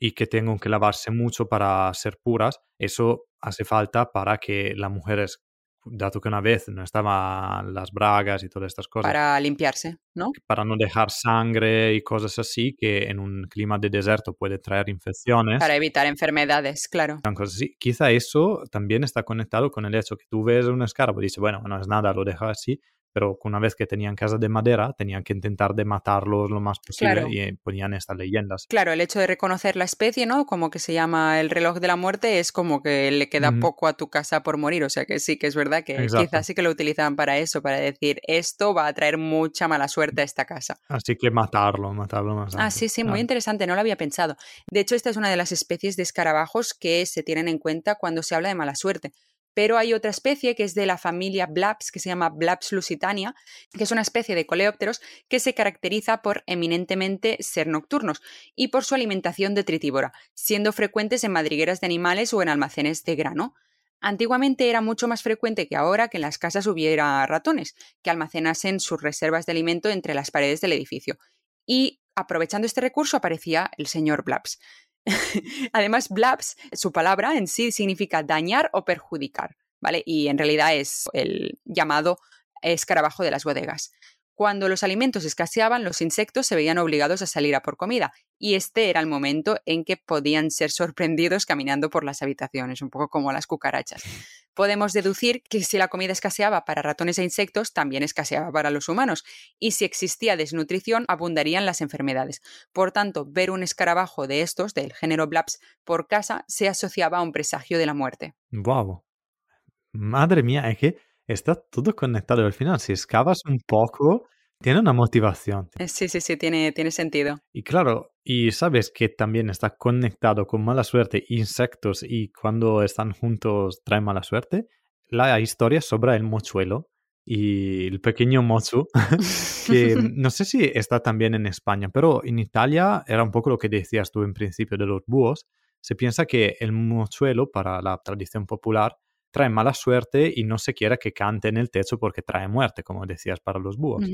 y que tengan que lavarse mucho para ser puras. Eso hace falta para que las mujeres dado que una vez no estaban las bragas y todas estas cosas. Para limpiarse, ¿no? Para no dejar sangre y cosas así que en un clima de desierto puede traer infecciones. Para evitar enfermedades, claro. Cosas así. Quizá eso también está conectado con el hecho que tú ves un escarabajo y dices, bueno, no es nada, lo dejas así, pero una vez que tenían casa de madera, tenían que intentar de matarlos lo más posible y eh, ponían estas leyendas. Claro, el hecho de reconocer la especie, ¿no? Como que se llama el reloj de la muerte, es como que le queda poco a tu casa por morir, o sea que sí, que es verdad que quizás sí que lo utilizaban para eso, para decir, esto va a traer mucha mala suerte a esta casa. Así que matarlo, matarlo más. Ah, sí, sí, muy interesante, no lo había pensado. De hecho, esta es una de las especies de escarabajos que se tienen en cuenta cuando se habla de mala suerte pero hay otra especie que es de la familia Blaps, que se llama Blaps lusitania, que es una especie de coleópteros que se caracteriza por eminentemente ser nocturnos y por su alimentación detritívora, siendo frecuentes en madrigueras de animales o en almacenes de grano. Antiguamente era mucho más frecuente que ahora que en las casas hubiera ratones, que almacenasen sus reservas de alimento entre las paredes del edificio. Y aprovechando este recurso aparecía el señor Blaps. [laughs] Además, blabs, su palabra en sí significa dañar o perjudicar, ¿vale? Y en realidad es el llamado escarabajo de las bodegas. Cuando los alimentos escaseaban, los insectos se veían obligados a salir a por comida, y este era el momento en que podían ser sorprendidos caminando por las habitaciones, un poco como las cucarachas. Podemos deducir que si la comida escaseaba para ratones e insectos, también escaseaba para los humanos, y si existía desnutrición, abundarían las enfermedades. Por tanto, ver un escarabajo de estos, del género Blaps, por casa, se asociaba a un presagio de la muerte. ¡Wow! Madre mía, es que está todo conectado al final. Si excavas un poco, tiene una motivación. Eh, sí, sí, sí, tiene, tiene sentido. Y claro, y sabes que también está conectado con mala suerte, insectos y cuando están juntos traen mala suerte. La historia sobre el mochuelo y el pequeño mozu, [laughs] que [laughs] no sé si está también en España, pero en Italia era un poco lo que decías tú en principio de los búhos. Se piensa que el mochuelo, para la tradición popular, trae mala suerte y no se quiere que cante en el techo porque trae muerte, como decías para los búhos.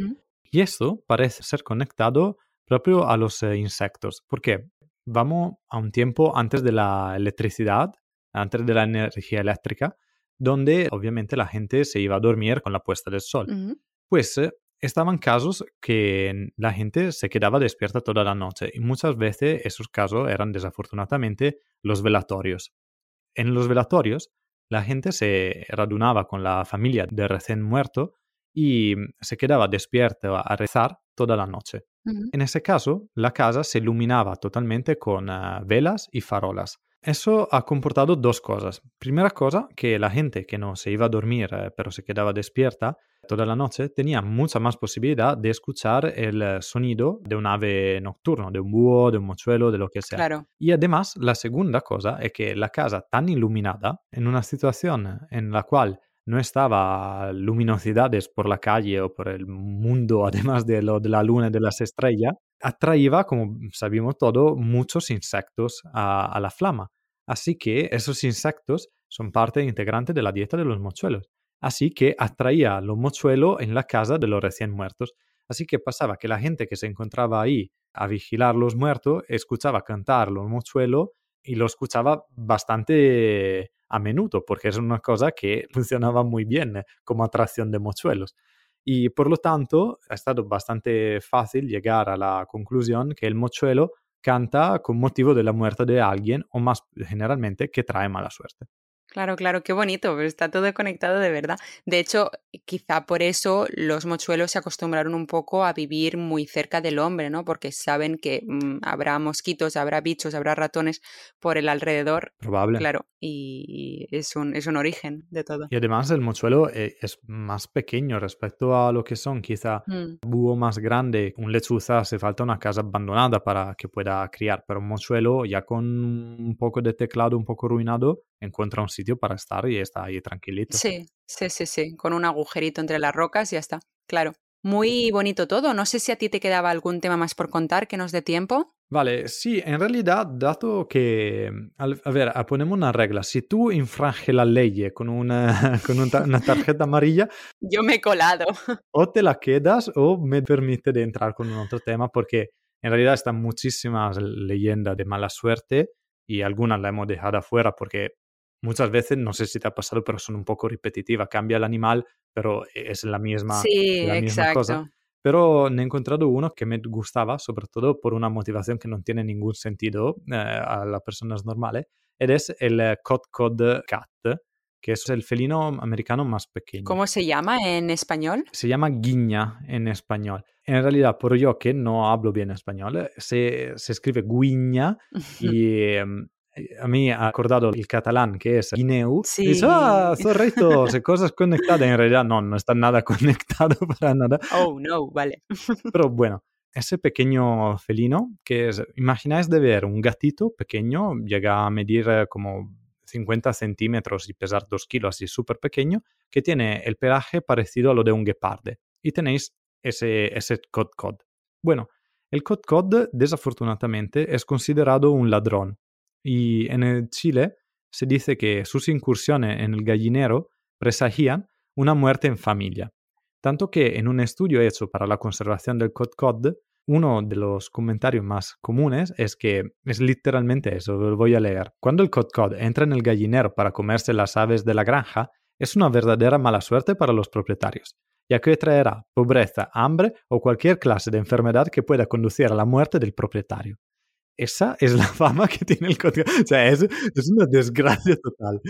Y esto parece ser conectado propio a los eh, insectos, porque vamos a un tiempo antes de la electricidad, antes de la energía eléctrica, donde obviamente la gente se iba a dormir con la puesta del sol. Pues eh, estaban casos que la gente se quedaba despierta toda la noche y muchas veces esos casos eran desafortunadamente los velatorios. En los velatorios la gente se radunaba con la familia del recién muerto y se quedaba despierta a rezar toda la noche. En ese caso, la casa se iluminaba totalmente con uh, velas y farolas. Eso ha comportado dos cosas. Primera cosa, que la gente que no se iba a dormir eh, pero se quedaba despierta toda la noche tenía mucha más posibilidad de escuchar el eh, sonido de un ave nocturno, de un búho, de un mochuelo, de lo que sea. Claro. Y además, la segunda cosa es que la casa tan iluminada, en una situación en la cual no estaba luminosidades por la calle o por el mundo, [laughs] además de lo de la luna y de las estrellas, atraía, como sabemos todo, muchos insectos a, la flama. Así que esos insectos son parte integrante de la dieta de los mochuelos. Así que atraía los mochuelos en la casa de los recién muertos. Así que pasaba que la gente que se encontraba ahí a vigilar los muertos escuchaba cantar los mochuelos y lo escuchaba bastante a menudo, porque es una cosa que [laughs] funcionaba muy bien como atracción de mochuelos. Y por lo tanto, ha estado bastante fácil llegar a la conclusión que el mochuelo canta con motivo de la muerte de alguien o más generalmente que trae mala suerte. Claro, claro, qué bonito, pero está todo conectado de verdad. De hecho, quizá por eso los mochuelos se acostumbraron un poco a vivir muy cerca del hombre, ¿no? Porque saben que mm, habrá mosquitos, habrá bichos, habrá ratones por el alrededor. Probable. Claro, y es un, es un origen de todo. Y además el mochuelo eh, es más pequeño respecto a lo que son quizá mm. búho más grande. Un lechuza hace falta una casa abandonada para que pueda criar, pero un mochuelo ya con un poco de teclado un poco ruinado encuentra un sitio para estar y está ahí tranquilito. Sí, sí, sí, sí, con un agujerito entre las rocas y ya está, claro. Muy bonito todo. No sé si a ti te quedaba algún tema más por contar que nos dé tiempo. Vale, sí, en realidad, dato que, a ver, ponemos una regla, si tú infranges la ley con una, [laughs] con una tarjeta amarilla... Yo me he colado. O te la quedas o me permite de entrar con un otro tema porque en realidad están muchísimas leyendas de mala suerte y algunas la hemos dejado afuera porque muchas veces, no sé si te ha pasado, pero son un poco repetitivas. Cambia el animal, pero es la misma, la misma cosa. Pero he encontrado uno que me gustaba, sobre todo por una motivación que no tiene ningún sentido eh, a las personas normales, es el eh, Cod Cod Cat, que es el felino americano más pequeño. ¿Cómo se llama en español? Se llama guiña en español. En realidad, por yo que no hablo bien español, se, se escribe guiña [laughs] y em, a mí ha acordado el catalán que es guineu. Sí. Y dice, ah, zorritos, cosas conectadas. En realidad no, no está nada [laughs] conectado para nada. Oh, no, vale. [laughs] Pero bueno, ese pequeño felino que es, imagináis de ver un gatito pequeño, llega a medir eh, como 50 centímetros y pesar 2 kilos, así súper pequeño, que tiene el pelaje parecido a lo de un gueparde. Y tenéis ese, ese cod cod. Bueno, el cod cod desafortunadamente es considerado un ladrón y en Chile se dice que sus incursiones en el gallinero presagían una muerte en familia. Tanto que en un estudio hecho para la conservación del cod cod, uno de los comentarios más comunes es que es literalmente eso, lo voy a leer. Cuando el cod cod entra en el gallinero para comerse las aves de la granja, es una verdadera mala suerte para los propietarios, ya que traerá pobreza, hambre o cualquier clase de enfermedad que pueda conducir a la muerte del propietario. Esa es la fama que tiene el código. O sea, es, es, una desgracia total.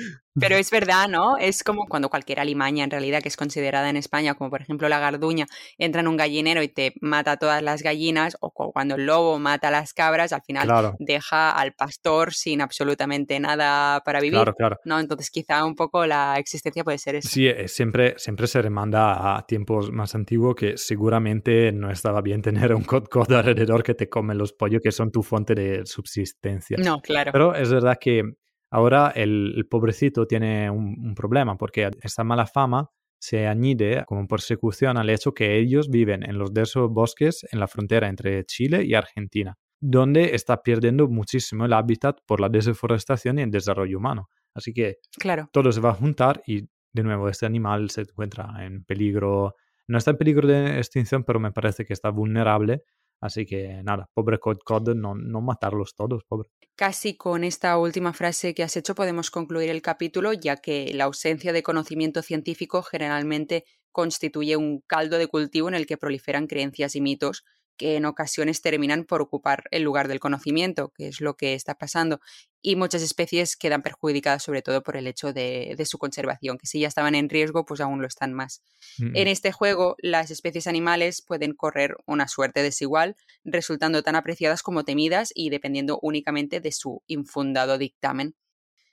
Pero es verdad, ¿no? Es como cuando cualquier alimaña, en realidad, que es considerada en España, como por ejemplo la garduña, entra en un gallinero y te mata todas las gallinas, o cuando el lobo mata a las cabras, al final deja al pastor sin absolutamente nada para vivir. Claro, claro. ¿no? Entonces, quizá un poco la existencia puede ser eso. Sí, eh, siempre, siempre se remanda a tiempos más antiguos que seguramente no estaba bien [laughs] tener un cod alrededor que te come los pollos, que son tu fuente de subsistencia. No, claro. Pero es verdad que ahora el, pobrecito tiene un, problema porque esta mala fama se añade como persecución al hecho que ellos viven en los densos bosques en la frontera entre Chile y Argentina, donde está perdiendo muchísimo el hábitat por la deforestación y el desarrollo humano. Así que claro. todo se va a juntar y de nuevo este animal se encuentra en peligro, no está en peligro de extinción, pero me parece que está vulnerable Así que nada, pobre Cod Cod, no, no matarlos todos, pobre. Casi con esta última frase que has hecho podemos concluir el capítulo, ya que la ausencia de conocimiento científico generalmente constituye un caldo de cultivo en el que proliferan creencias y mitos que en ocasiones terminan por ocupar el lugar del conocimiento, que es lo que está pasando, y muchas especies quedan perjudicadas sobre todo por el hecho de, su conservación, que si ya estaban en riesgo, pues aún lo están más. En este juego, las especies animales pueden correr una suerte desigual, resultando tan apreciadas como temidas y dependiendo únicamente de su infundado dictamen.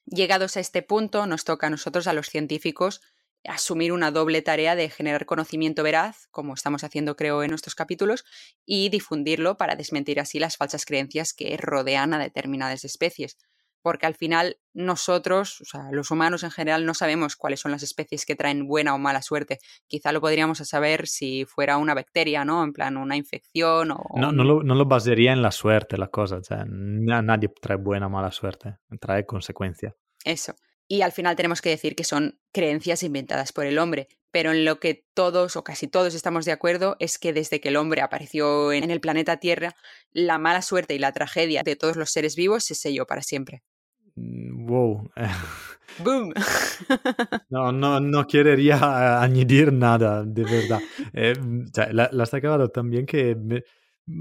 Llegados a este punto, nos toca a nosotros, a los científicos, asumir una doble tarea de generar conocimiento veraz, como estamos haciendo creo en estos capítulos, y difundirlo para desmentir así las falsas creencias que rodean a determinadas especies. Porque al final nosotros, o sea, los humanos en general, no sabemos cuáles son las especies que traen buena o mala suerte. Quizá lo podríamos saber si fuera una bacteria, ¿no? En plan, una infección o... No, no, lo, no lo basaría en la suerte la cosa. O sea, nadie trae buena o mala suerte. Trae consecuencia. Eso y al final tenemos que decir que son creencias inventadas por el hombre. Pero en lo que todos o casi todos estamos de acuerdo es que desde que el hombre apareció en el planeta Tierra, la mala suerte y la tragedia de todos los seres vivos se selló para siempre. Mm, wow. [laughs] ¡Boom! [laughs] no, no, no quería añadir nada, de verdad. Eh, la, has acabado también que...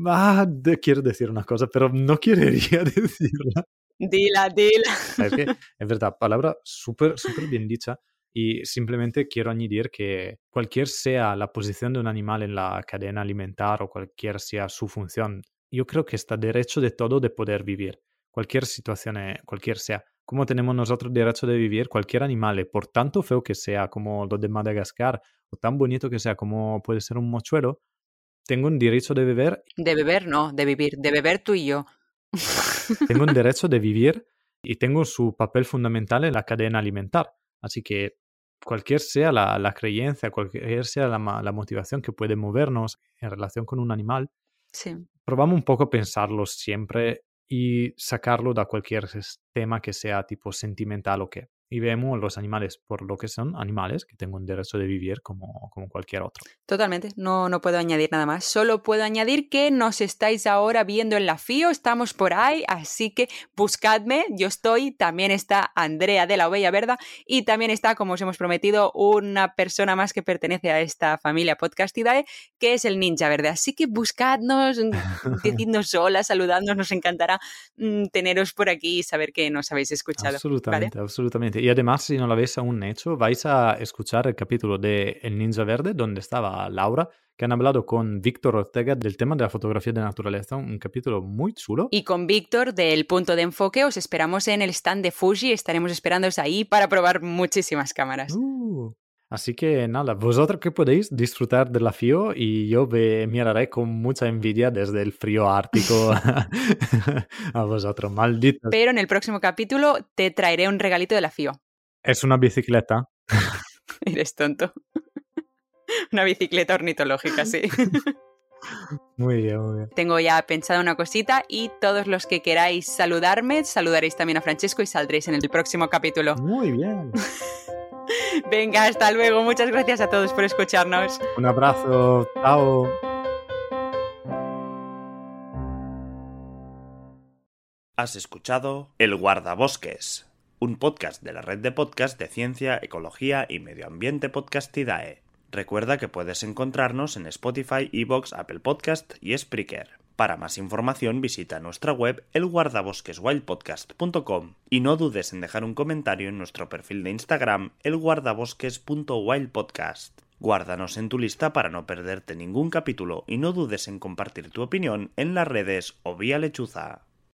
Ah, quiero decir una cosa, pero no [laughs] quería decirla. Dila, dila. Es que [laughs] es verdad, palabra súper, súper bien dicha. Y simplemente quiero añadir que cualquier sea la posición de un animal en la cadena alimentar o cualquier sea su función, yo creo que está derecho de todo de poder vivir. Cualquier situación, eh, cualquier sea. Como tenemos nosotros derecho de vivir, cualquier animal, eh, por tanto feo que sea como lo de Madagascar, o tan bonito que sea como puede ser un mochuelo, tengo un derecho de beber. De beber, no, de vivir. De beber tú y yo. [laughs] Tengo un derecho de vivir y tengo su papel fundamental en la cadena alimentar. Así que cualquier sea la, creencia, cualquier sea la, motivación que puede movernos en relación con un animal, probamos un poco pensarlo siempre y sacarlo de cualquier tema que sea tipo sentimental o qué y vemos los animales por lo que son animales que tengo un derecho de vivir como, como cualquier otro. Totalmente, no, no puedo añadir nada más. Solo puedo añadir que nos estáis ahora viendo en la FIO, estamos por ahí, así que buscadme, yo estoy, también está Andrea de la Ovella Verda y también está, como os hemos prometido, una persona más que pertenece a esta familia Podcastidae, que es el Ninja Verde. Así que buscadnos, [laughs] decidnos hola, saludadnos, nos encantará mm, teneros por aquí y saber que nos habéis escuchado. Absolutamente, absolutamente. Y además, si no lo habéis aún hecho, vais a escuchar el capítulo de El Ninja Verde, donde estaba Laura, que han hablado con Víctor Ortega del tema de la fotografía de naturaleza, un capítulo muy chulo. Y con Víctor del punto de enfoque os esperamos en el stand de Fuji, estaremos esperándoos ahí para probar muchísimas cámaras. Uh, así que nada, vosotros que podéis disfrutar de la FIO y yo me miraré con mucha envidia desde el frío ártico [laughs] [laughs] a vosotros, malditos. Pero en el próximo capítulo te traeré un regalito de la FIO. Es una bicicleta. [laughs] Eres tonto. Una bicicleta ornitológica, sí. Muy bien, muy bien. Tengo ya pensado una cosita y todos los que queráis saludarme, saludaréis también a Francesco y saldréis en el próximo capítulo. Muy bien. [laughs] Venga, hasta luego. Muchas gracias a todos por escucharnos. Un abrazo. Chao. Has escuchado El Guardabosques, un podcast de la red de podcast de ciencia, ecología y medio ambiente Podcastidae. Recuerda que puedes encontrarnos en Spotify, Evox, Apple Podcast y Spreaker. Para más información visita nuestra web elguardabosqueswildpodcast.com y no dudes en dejar un comentario en nuestro perfil de Instagram elguardabosques.wildpodcast. Guárdanos en tu lista para no perderte ningún capítulo y no dudes en compartir tu opinión en las redes o vía lechuza.